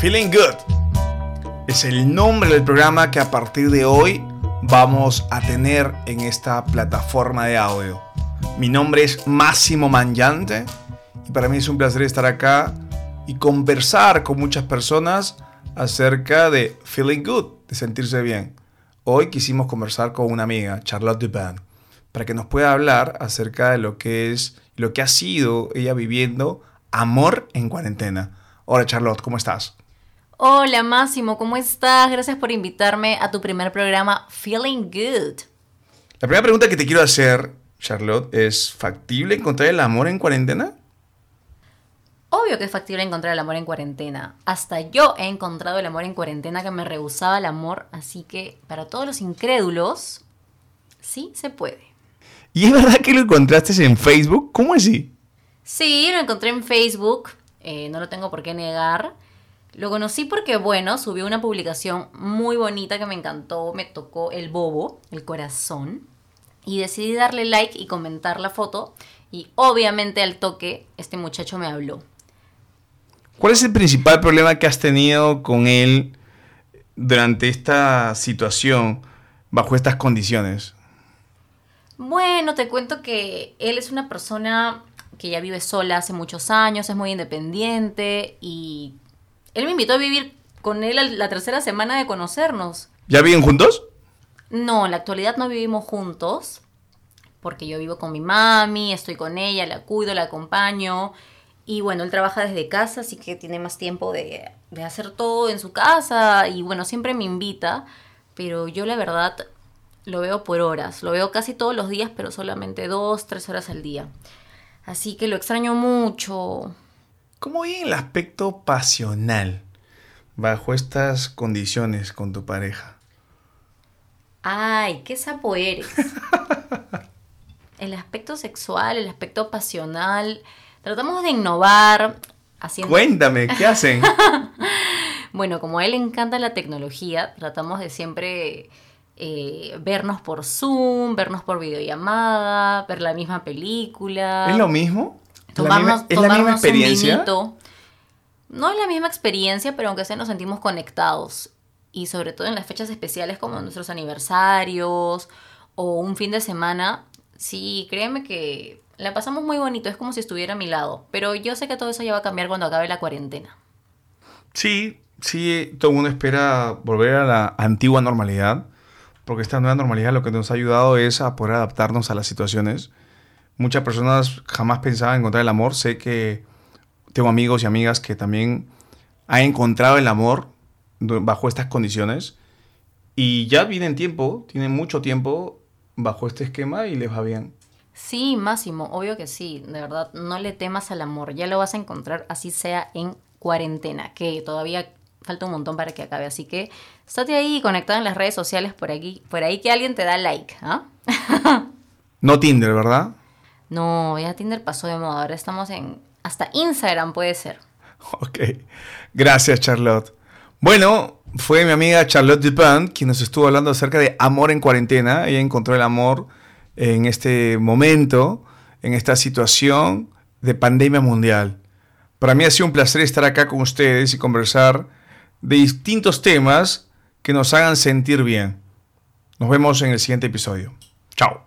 Feeling Good es el nombre del programa que a partir de hoy vamos a tener en esta plataforma de audio. Mi nombre es Máximo Manllante y para mí es un placer estar acá y conversar con muchas personas acerca de feeling good, de sentirse bien. Hoy quisimos conversar con una amiga, Charlotte Dupin, para que nos pueda hablar acerca de lo que es, lo que ha sido ella viviendo amor en cuarentena. Hola Charlotte, ¿cómo estás? Hola Máximo, ¿cómo estás? Gracias por invitarme a tu primer programa Feeling Good. La primera pregunta que te quiero hacer, Charlotte, ¿es factible encontrar el amor en cuarentena? Obvio que es factible encontrar el amor en cuarentena. Hasta yo he encontrado el amor en cuarentena que me rehusaba el amor, así que para todos los incrédulos, sí se puede. ¿Y es verdad que lo encontraste en Facebook? ¿Cómo así? Sí, lo encontré en Facebook, eh, no lo tengo por qué negar. Lo conocí porque, bueno, subió una publicación muy bonita que me encantó, me tocó el bobo, el corazón, y decidí darle like y comentar la foto, y obviamente al toque este muchacho me habló. ¿Cuál es el principal problema que has tenido con él durante esta situación, bajo estas condiciones? Bueno, te cuento que él es una persona que ya vive sola hace muchos años, es muy independiente y él me invitó a vivir con él la tercera semana de conocernos. ¿Ya viven juntos? No, en la actualidad no vivimos juntos, porque yo vivo con mi mami, estoy con ella, la cuido, la acompaño. Y bueno, él trabaja desde casa, así que tiene más tiempo de, de hacer todo en su casa. Y bueno, siempre me invita, pero yo la verdad lo veo por horas. Lo veo casi todos los días, pero solamente dos, tres horas al día. Así que lo extraño mucho. ¿Cómo viene el aspecto pasional bajo estas condiciones con tu pareja? Ay, qué sapo eres. el aspecto sexual, el aspecto pasional, tratamos de innovar. Haciendo... Cuéntame, ¿qué hacen? bueno, como a él le encanta la tecnología, tratamos de siempre eh, vernos por Zoom, vernos por videollamada, ver la misma película. ¿Es lo mismo? Tomarnos, ¿Es la misma, experiencia? No es la misma experiencia, pero aunque sea nos sentimos conectados. Y sobre todo en las fechas especiales como nuestros aniversarios o un fin de semana, sí, créeme que la pasamos muy bonito, es como si estuviera a mi lado. Pero yo sé que todo eso ya va a cambiar cuando acabe la cuarentena. Sí, sí, todo el mundo espera volver a la antigua normalidad, porque esta nueva normalidad lo que nos ha ayudado es a poder adaptarnos a las situaciones Muchas personas jamás pensaban encontrar el amor. Sé que tengo amigos y amigas que también han encontrado el amor bajo estas condiciones y ya vienen tiempo, tienen mucho tiempo bajo este esquema y les va bien. Sí, Máximo, obvio que sí, de verdad, no le temas al amor, ya lo vas a encontrar así sea en cuarentena, que todavía falta un montón para que acabe, así que estate ahí conectado en las redes sociales por aquí, por ahí que alguien te da like, ¿ah? no Tinder, ¿verdad? No, ya Tinder pasó de moda. Ahora estamos en. Hasta Instagram puede ser. Ok. Gracias, Charlotte. Bueno, fue mi amiga Charlotte Dupin quien nos estuvo hablando acerca de amor en cuarentena. Ella encontró el amor en este momento, en esta situación de pandemia mundial. Para mí ha sido un placer estar acá con ustedes y conversar de distintos temas que nos hagan sentir bien. Nos vemos en el siguiente episodio. Chao.